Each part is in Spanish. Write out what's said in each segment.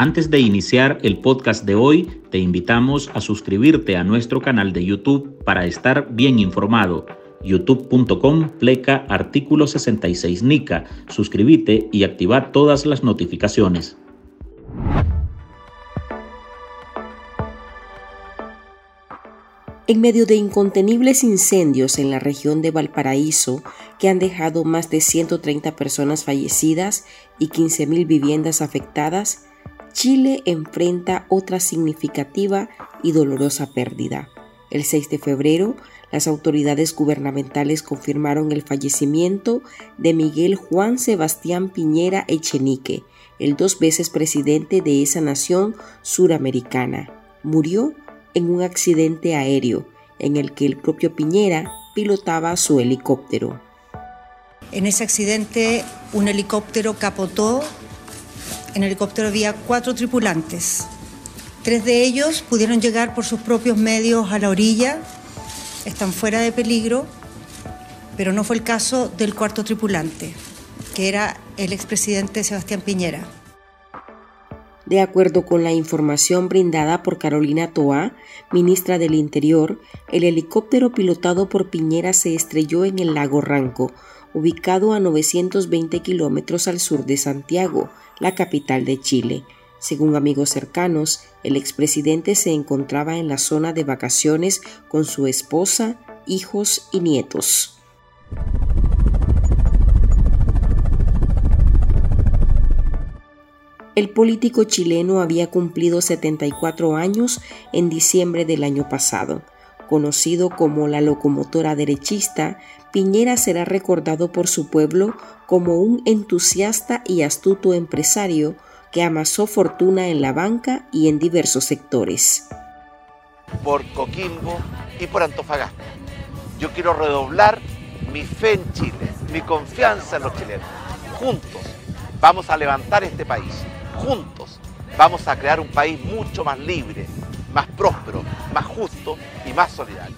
Antes de iniciar el podcast de hoy, te invitamos a suscribirte a nuestro canal de YouTube para estar bien informado. youtube.com pleca artículo 66 NICA. Suscríbete y activa todas las notificaciones. En medio de incontenibles incendios en la región de Valparaíso, que han dejado más de 130 personas fallecidas y 15.000 viviendas afectadas, Chile enfrenta otra significativa y dolorosa pérdida. El 6 de febrero, las autoridades gubernamentales confirmaron el fallecimiento de Miguel Juan Sebastián Piñera Echenique, el dos veces presidente de esa nación suramericana. Murió en un accidente aéreo en el que el propio Piñera pilotaba su helicóptero. En ese accidente un helicóptero capotó. En el helicóptero había cuatro tripulantes. Tres de ellos pudieron llegar por sus propios medios a la orilla, están fuera de peligro, pero no fue el caso del cuarto tripulante, que era el expresidente Sebastián Piñera. De acuerdo con la información brindada por Carolina Toa, ministra del Interior, el helicóptero pilotado por Piñera se estrelló en el lago Ranco, ubicado a 920 kilómetros al sur de Santiago, la capital de Chile. Según amigos cercanos, el expresidente se encontraba en la zona de vacaciones con su esposa, hijos y nietos. El político chileno había cumplido 74 años en diciembre del año pasado. Conocido como la locomotora derechista, Piñera será recordado por su pueblo como un entusiasta y astuto empresario que amasó fortuna en la banca y en diversos sectores. Por Coquimbo y por Antofagasta. Yo quiero redoblar mi fe en Chile, mi confianza en los chilenos. Juntos vamos a levantar este país juntos vamos a crear un país mucho más libre, más próspero, más justo y más solidario.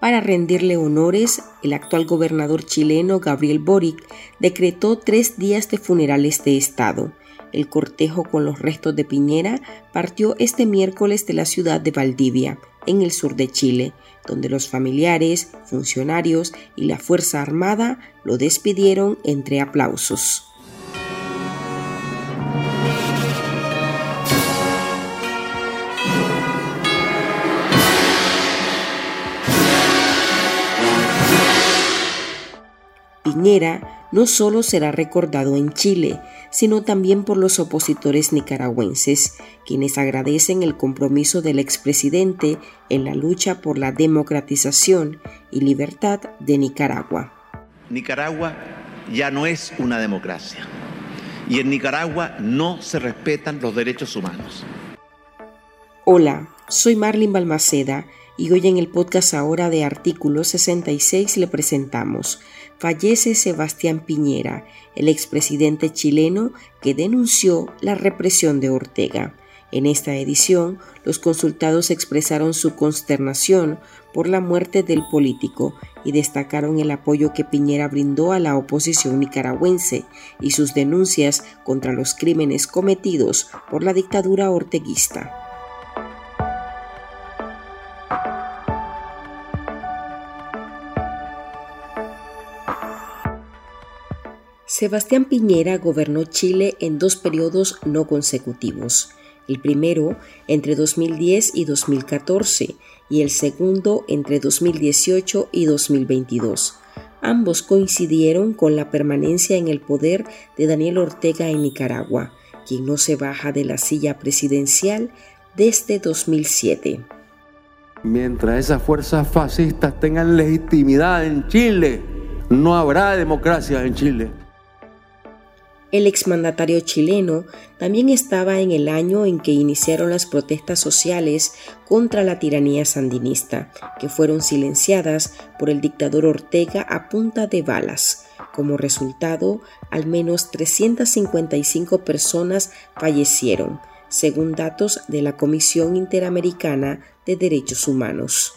Para rendirle honores, el actual gobernador chileno Gabriel Boric decretó tres días de funerales de Estado. El cortejo con los restos de Piñera partió este miércoles de la ciudad de Valdivia, en el sur de Chile, donde los familiares, funcionarios y la Fuerza Armada lo despidieron entre aplausos. Piñera no solo será recordado en Chile, sino también por los opositores nicaragüenses, quienes agradecen el compromiso del expresidente en la lucha por la democratización y libertad de Nicaragua. Nicaragua ya no es una democracia y en Nicaragua no se respetan los derechos humanos. Hola, soy Marlene Balmaceda y hoy en el podcast ahora de Artículo 66 le presentamos Fallece Sebastián Piñera, el expresidente chileno que denunció la represión de Ortega. En esta edición, los consultados expresaron su consternación por la muerte del político y destacaron el apoyo que Piñera brindó a la oposición nicaragüense y sus denuncias contra los crímenes cometidos por la dictadura orteguista. Sebastián Piñera gobernó Chile en dos periodos no consecutivos, el primero entre 2010 y 2014 y el segundo entre 2018 y 2022. Ambos coincidieron con la permanencia en el poder de Daniel Ortega en Nicaragua, quien no se baja de la silla presidencial desde 2007. Mientras esas fuerzas fascistas tengan legitimidad en Chile, no habrá democracia en Chile. El exmandatario chileno también estaba en el año en que iniciaron las protestas sociales contra la tiranía sandinista, que fueron silenciadas por el dictador Ortega a punta de balas. Como resultado, al menos 355 personas fallecieron, según datos de la Comisión Interamericana de Derechos Humanos.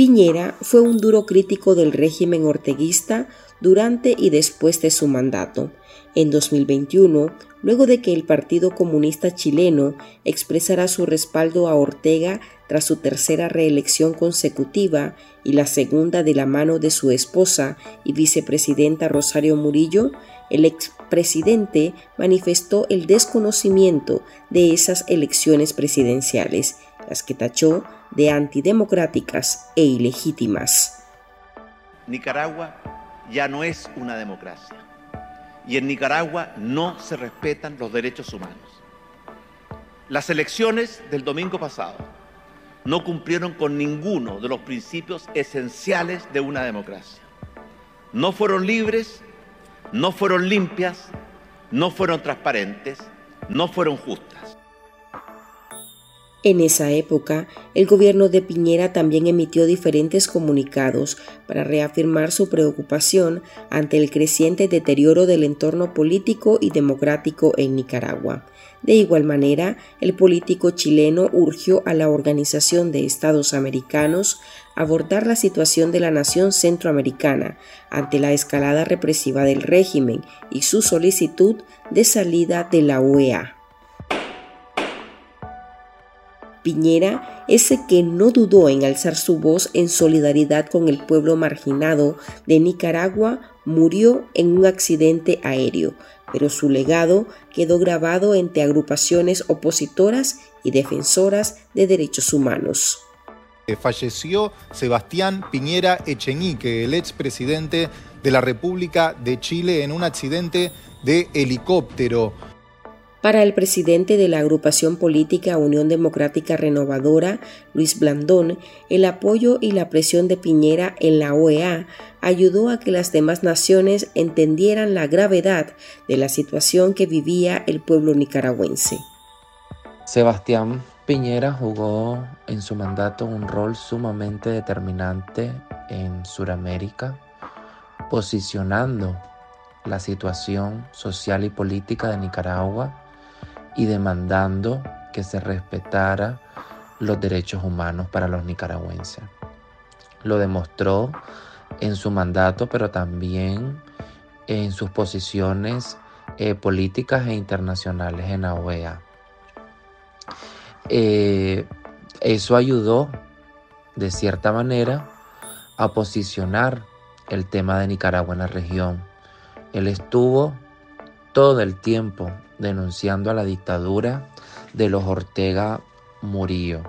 Piñera fue un duro crítico del régimen orteguista durante y después de su mandato. En 2021, luego de que el Partido Comunista Chileno expresara su respaldo a Ortega tras su tercera reelección consecutiva y la segunda de la mano de su esposa y vicepresidenta Rosario Murillo, el expresidente manifestó el desconocimiento de esas elecciones presidenciales, que tachó de antidemocráticas e ilegítimas. Nicaragua ya no es una democracia y en Nicaragua no se respetan los derechos humanos. Las elecciones del domingo pasado no cumplieron con ninguno de los principios esenciales de una democracia. No fueron libres, no fueron limpias, no fueron transparentes, no fueron justas. En esa época, el gobierno de Piñera también emitió diferentes comunicados para reafirmar su preocupación ante el creciente deterioro del entorno político y democrático en Nicaragua. De igual manera, el político chileno urgió a la Organización de Estados Americanos abordar la situación de la nación centroamericana ante la escalada represiva del régimen y su solicitud de salida de la OEA. Piñera, ese que no dudó en alzar su voz en solidaridad con el pueblo marginado de Nicaragua, murió en un accidente aéreo, pero su legado quedó grabado entre agrupaciones opositoras y defensoras de derechos humanos. Falleció Sebastián Piñera Echenique, el expresidente de la República de Chile, en un accidente de helicóptero. Para el presidente de la agrupación política Unión Democrática Renovadora, Luis Blandón, el apoyo y la presión de Piñera en la OEA ayudó a que las demás naciones entendieran la gravedad de la situación que vivía el pueblo nicaragüense. Sebastián Piñera jugó en su mandato un rol sumamente determinante en Sudamérica, posicionando la situación social y política de Nicaragua y demandando que se respetara los derechos humanos para los nicaragüenses. Lo demostró en su mandato, pero también en sus posiciones eh, políticas e internacionales en la OEA. Eh, eso ayudó, de cierta manera, a posicionar el tema de Nicaragua en la región. Él estuvo todo el tiempo denunciando a la dictadura de los Ortega Murillo.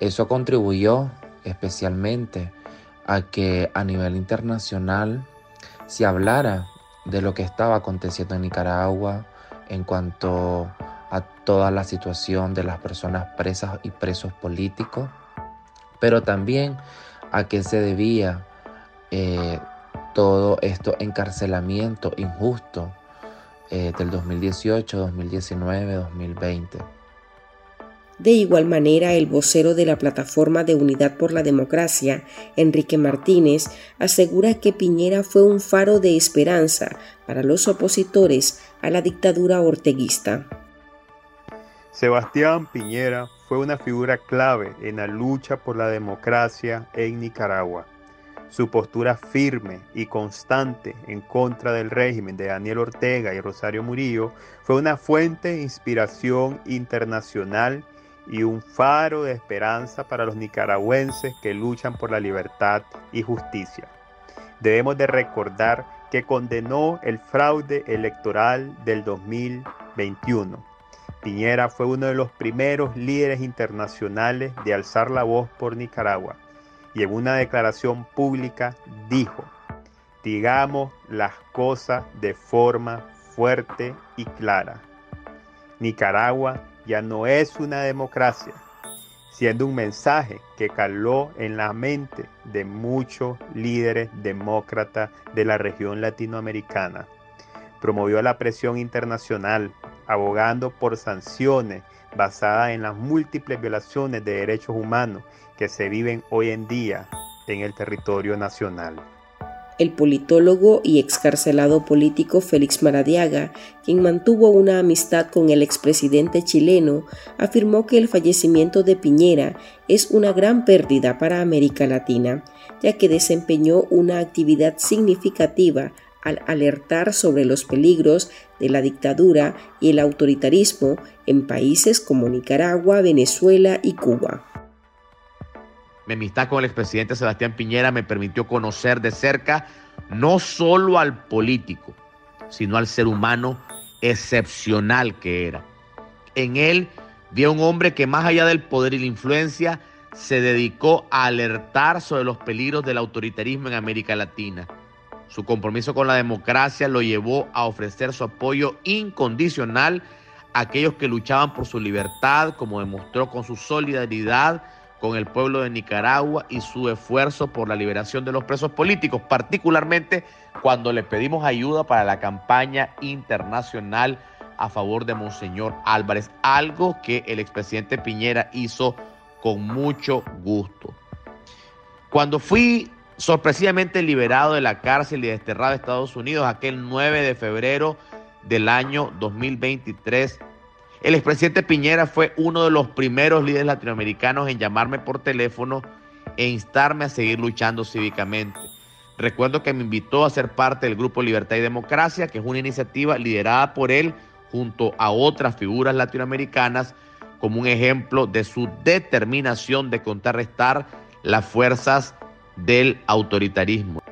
Eso contribuyó especialmente a que a nivel internacional se hablara de lo que estaba aconteciendo en Nicaragua en cuanto a toda la situación de las personas presas y presos políticos, pero también a que se debía eh, todo esto encarcelamiento injusto eh, del 2018, 2019, 2020. De igual manera, el vocero de la Plataforma de Unidad por la Democracia, Enrique Martínez, asegura que Piñera fue un faro de esperanza para los opositores a la dictadura orteguista. Sebastián Piñera fue una figura clave en la lucha por la democracia en Nicaragua. Su postura firme y constante en contra del régimen de Daniel Ortega y Rosario Murillo fue una fuente de inspiración internacional y un faro de esperanza para los nicaragüenses que luchan por la libertad y justicia. Debemos de recordar que condenó el fraude electoral del 2021. Piñera fue uno de los primeros líderes internacionales de alzar la voz por Nicaragua y en una declaración pública dijo, digamos las cosas de forma fuerte y clara. Nicaragua ya no es una democracia, siendo un mensaje que caló en la mente de muchos líderes demócratas de la región latinoamericana. Promovió la presión internacional, abogando por sanciones basadas en las múltiples violaciones de derechos humanos que se viven hoy en día en el territorio nacional. El politólogo y excarcelado político Félix Maradiaga, quien mantuvo una amistad con el expresidente chileno, afirmó que el fallecimiento de Piñera es una gran pérdida para América Latina, ya que desempeñó una actividad significativa al alertar sobre los peligros de la dictadura y el autoritarismo en países como Nicaragua, Venezuela y Cuba. Mi amistad con el expresidente Sebastián Piñera me permitió conocer de cerca no solo al político, sino al ser humano excepcional que era. En él vi a un hombre que más allá del poder y la influencia, se dedicó a alertar sobre los peligros del autoritarismo en América Latina. Su compromiso con la democracia lo llevó a ofrecer su apoyo incondicional a aquellos que luchaban por su libertad, como demostró con su solidaridad con el pueblo de Nicaragua y su esfuerzo por la liberación de los presos políticos, particularmente cuando le pedimos ayuda para la campaña internacional a favor de Monseñor Álvarez, algo que el expresidente Piñera hizo con mucho gusto. Cuando fui sorpresivamente liberado de la cárcel y desterrado a Estados Unidos aquel 9 de febrero del año 2023, el expresidente Piñera fue uno de los primeros líderes latinoamericanos en llamarme por teléfono e instarme a seguir luchando cívicamente. Recuerdo que me invitó a ser parte del Grupo Libertad y Democracia, que es una iniciativa liderada por él junto a otras figuras latinoamericanas como un ejemplo de su determinación de contrarrestar las fuerzas del autoritarismo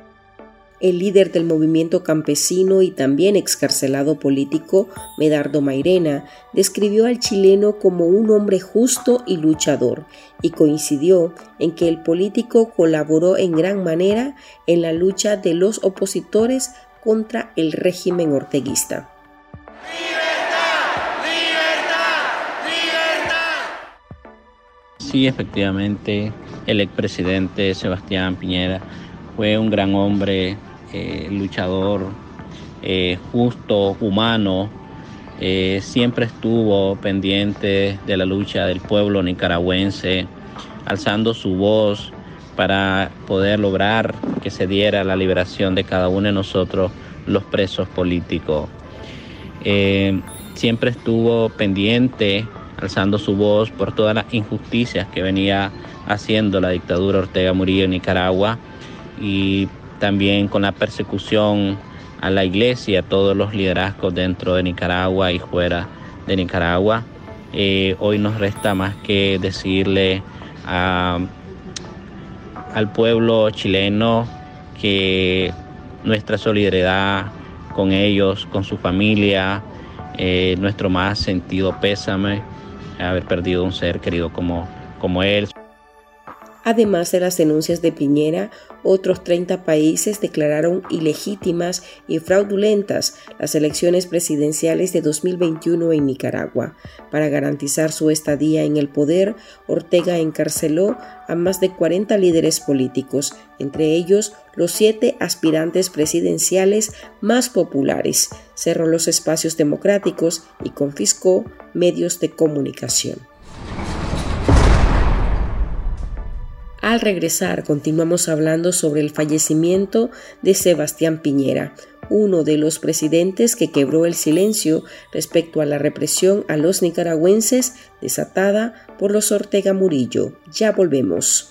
el líder del movimiento campesino y también excarcelado político, Medardo Mairena, describió al chileno como un hombre justo y luchador y coincidió en que el político colaboró en gran manera en la lucha de los opositores contra el régimen orteguista. Sí, efectivamente, el expresidente Sebastián Piñera fue un gran hombre eh, luchador eh, justo, humano, eh, siempre estuvo pendiente de la lucha del pueblo nicaragüense, alzando su voz para poder lograr que se diera la liberación de cada uno de nosotros, los presos políticos. siempre estuvo pendiente, alzando su voz por todas las injusticias que venía haciendo la dictadura Ortega Murillo en Nicaragua y también con la persecución a la iglesia, a todos los liderazgos dentro de Nicaragua y fuera de Nicaragua. Eh, hoy nos resta más que decirle al pueblo chileno que nuestra solidaridad con ellos, con su familia, eh, nuestro más sentido pésame haber perdido un ser querido como, como él. Además de las denuncias de Piñera, otros 30 países declararon ilegítimas y fraudulentas las elecciones presidenciales de 2021 en Nicaragua. Para garantizar su estadía en el poder, Ortega encarceló a más de 40 líderes políticos, entre ellos los siete aspirantes presidenciales más populares, cerró los espacios democráticos y confiscó medios de comunicación. Al regresar continuamos hablando sobre el fallecimiento de Sebastián Piñera, uno de los presidentes que quebró el silencio respecto a la represión a los nicaragüenses desatada por los Ortega Murillo. Ya volvemos.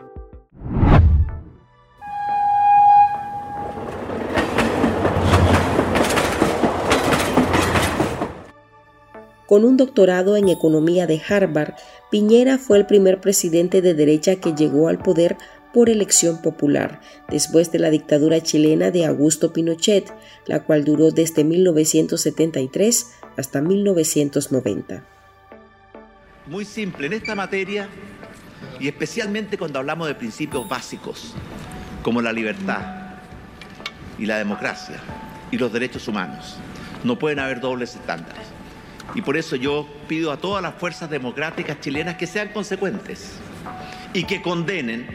Con un doctorado en economía de Harvard, Piñera fue el primer presidente de derecha que llegó al poder por elección popular, después de la dictadura chilena de Augusto Pinochet, la cual duró desde 1973 hasta 1990. Muy simple, en esta materia, y especialmente cuando hablamos de principios básicos, como la libertad y la democracia y los derechos humanos, no pueden haber dobles estándares. Y por eso yo pido a todas las fuerzas democráticas chilenas que sean consecuentes y que condenen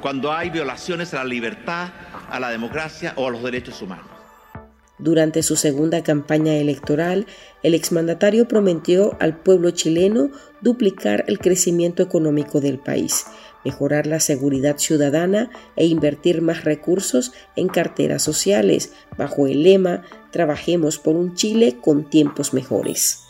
cuando hay violaciones a la libertad, a la democracia o a los derechos humanos. Durante su segunda campaña electoral, el exmandatario prometió al pueblo chileno duplicar el crecimiento económico del país, mejorar la seguridad ciudadana e invertir más recursos en carteras sociales, bajo el lema Trabajemos por un Chile con tiempos mejores.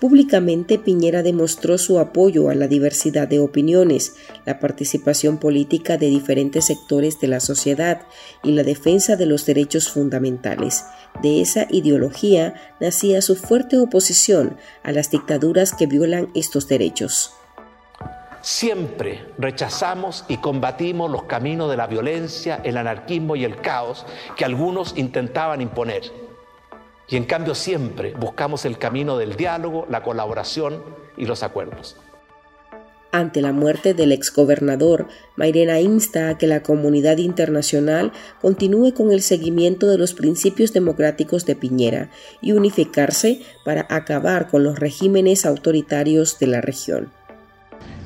Públicamente Piñera demostró su apoyo a la diversidad de opiniones, la participación política de diferentes sectores de la sociedad y la defensa de los derechos fundamentales. De esa ideología nacía su fuerte oposición a las dictaduras que violan estos derechos. Siempre rechazamos y combatimos los caminos de la violencia, el anarquismo y el caos que algunos intentaban imponer y en cambio siempre buscamos el camino del diálogo, la colaboración y los acuerdos. Ante la muerte del exgobernador, Mairena insta a que la comunidad internacional continúe con el seguimiento de los principios democráticos de Piñera y unificarse para acabar con los regímenes autoritarios de la región.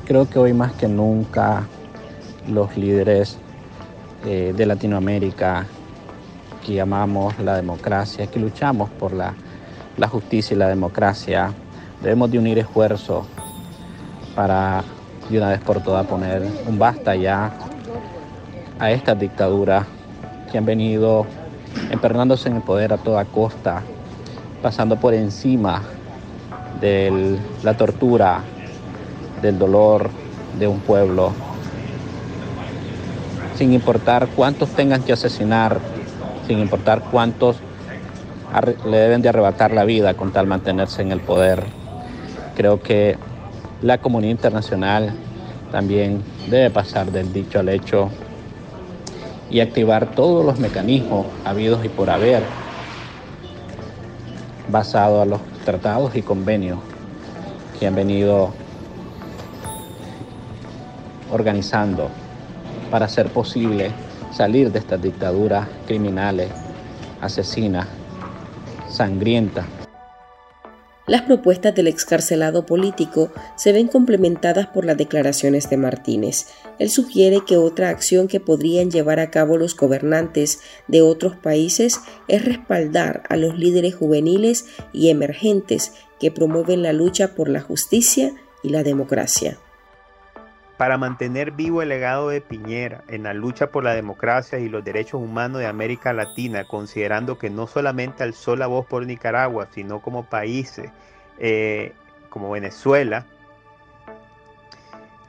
Creo que hoy más que nunca los líderes eh, de Latinoamérica que amamos la democracia, que luchamos por la, justicia y la democracia, debemos de unir esfuerzos para de una vez por todas poner un basta ya a estas dictaduras que han venido empernándose en el poder a toda costa, pasando por encima de la tortura, del dolor de un pueblo, sin importar cuántos tengan que asesinar sin importar cuántos le deben de arrebatar la vida con tal mantenerse en el poder. Creo que la comunidad internacional también debe pasar del dicho al hecho y activar todos los mecanismos habidos y por haber basado a los tratados y convenios que han venido organizando para hacer posible salir de estas dictaduras criminales, asesinas, sangrientas. Las propuestas del excarcelado político se ven complementadas por las declaraciones de Martínez. Él sugiere que otra acción que podrían llevar a cabo los gobernantes de otros países es respaldar a los líderes juveniles y emergentes que promueven la lucha por la justicia y la democracia. Para mantener vivo el legado de Piñera en la lucha por la democracia y los derechos humanos de América Latina, considerando que no solamente alzó la voz por Nicaragua, sino como países eh, como Venezuela,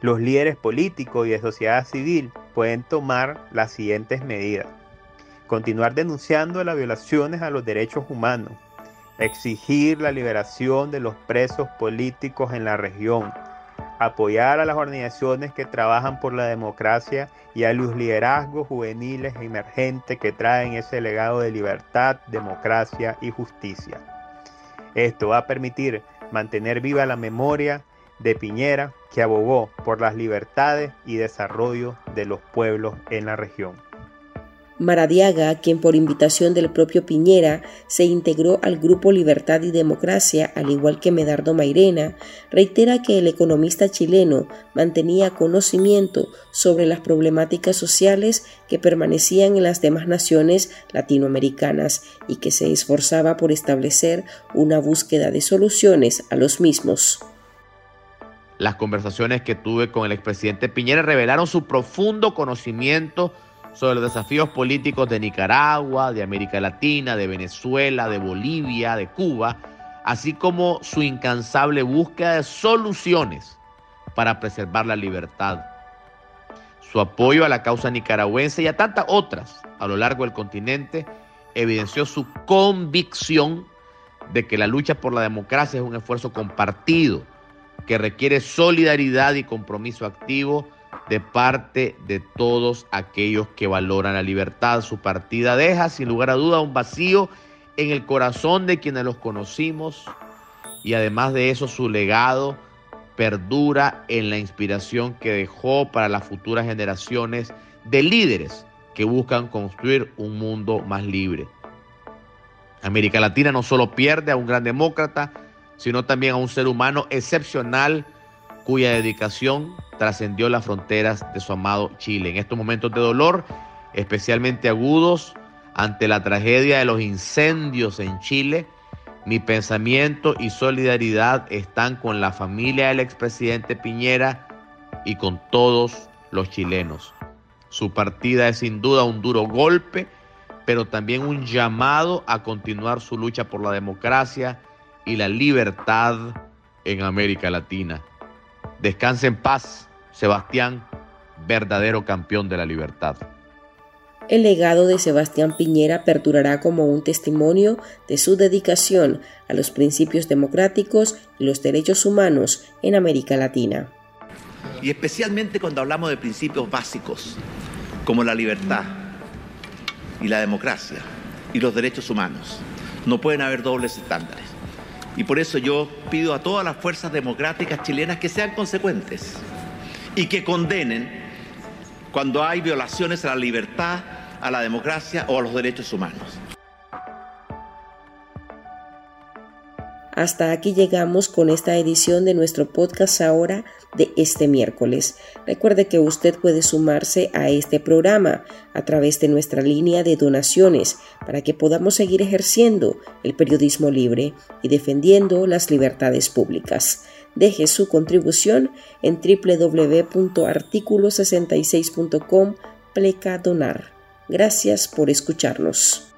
los líderes políticos y de sociedad civil pueden tomar las siguientes medidas. Continuar denunciando las violaciones a los derechos humanos, exigir la liberación de los presos políticos en la región, apoyar a las organizaciones que trabajan por la democracia y a los liderazgos juveniles emergentes que traen ese legado de libertad, democracia y justicia. Esto va a permitir mantener viva la memoria de Piñera, que abogó por las libertades y desarrollo de los pueblos en la región. Maradiaga, quien por invitación del propio Piñera se integró al Grupo Libertad y Democracia, al igual que Medardo Mairena, reitera que el economista chileno mantenía conocimiento sobre las problemáticas sociales que permanecían en las demás naciones latinoamericanas y que se esforzaba por establecer una búsqueda de soluciones a los mismos. Las conversaciones que tuve con el expresidente Piñera revelaron su profundo conocimiento sobre los desafíos políticos de Nicaragua, de América Latina, de Venezuela, de Bolivia, de Cuba, así como su incansable búsqueda de soluciones para preservar la libertad. Su apoyo a la causa nicaragüense y a tantas otras a lo largo del continente evidenció su convicción de que la lucha por la democracia es un esfuerzo compartido que requiere solidaridad y compromiso activo de parte de todos aquellos que valoran la libertad. Su partida deja sin lugar a duda un vacío en el corazón de quienes los conocimos y además de eso su legado perdura en la inspiración que dejó para las futuras generaciones de líderes que buscan construir un mundo más libre. América Latina no solo pierde a un gran demócrata, sino también a un ser humano excepcional cuya dedicación trascendió las fronteras de su amado Chile. En estos momentos de dolor, especialmente agudos, ante la tragedia de los incendios en Chile, mi pensamiento y solidaridad están con la familia del expresidente Piñera y con todos los chilenos. Su partida es sin duda un duro golpe, pero también un llamado a continuar su lucha por la democracia y la libertad en América Latina. Descanse en paz, Sebastián, verdadero campeón de la libertad. El legado de Sebastián Piñera perdurará como un testimonio de su dedicación a los principios democráticos y los derechos humanos en América Latina. Y especialmente cuando hablamos de principios básicos como la libertad y la democracia y los derechos humanos. No pueden haber dobles estándares. Y por eso yo pido a todas las fuerzas democráticas chilenas que sean consecuentes y que condenen cuando hay violaciones a la libertad, a la democracia o a los derechos humanos. Hasta aquí llegamos con esta edición de nuestro podcast ahora de este miércoles. Recuerde que usted puede sumarse a este programa a través de nuestra línea de donaciones para que podamos seguir ejerciendo el periodismo libre y defendiendo las libertades públicas. Deje su contribución en www.articulo66.com pleca donar. Gracias por escucharnos.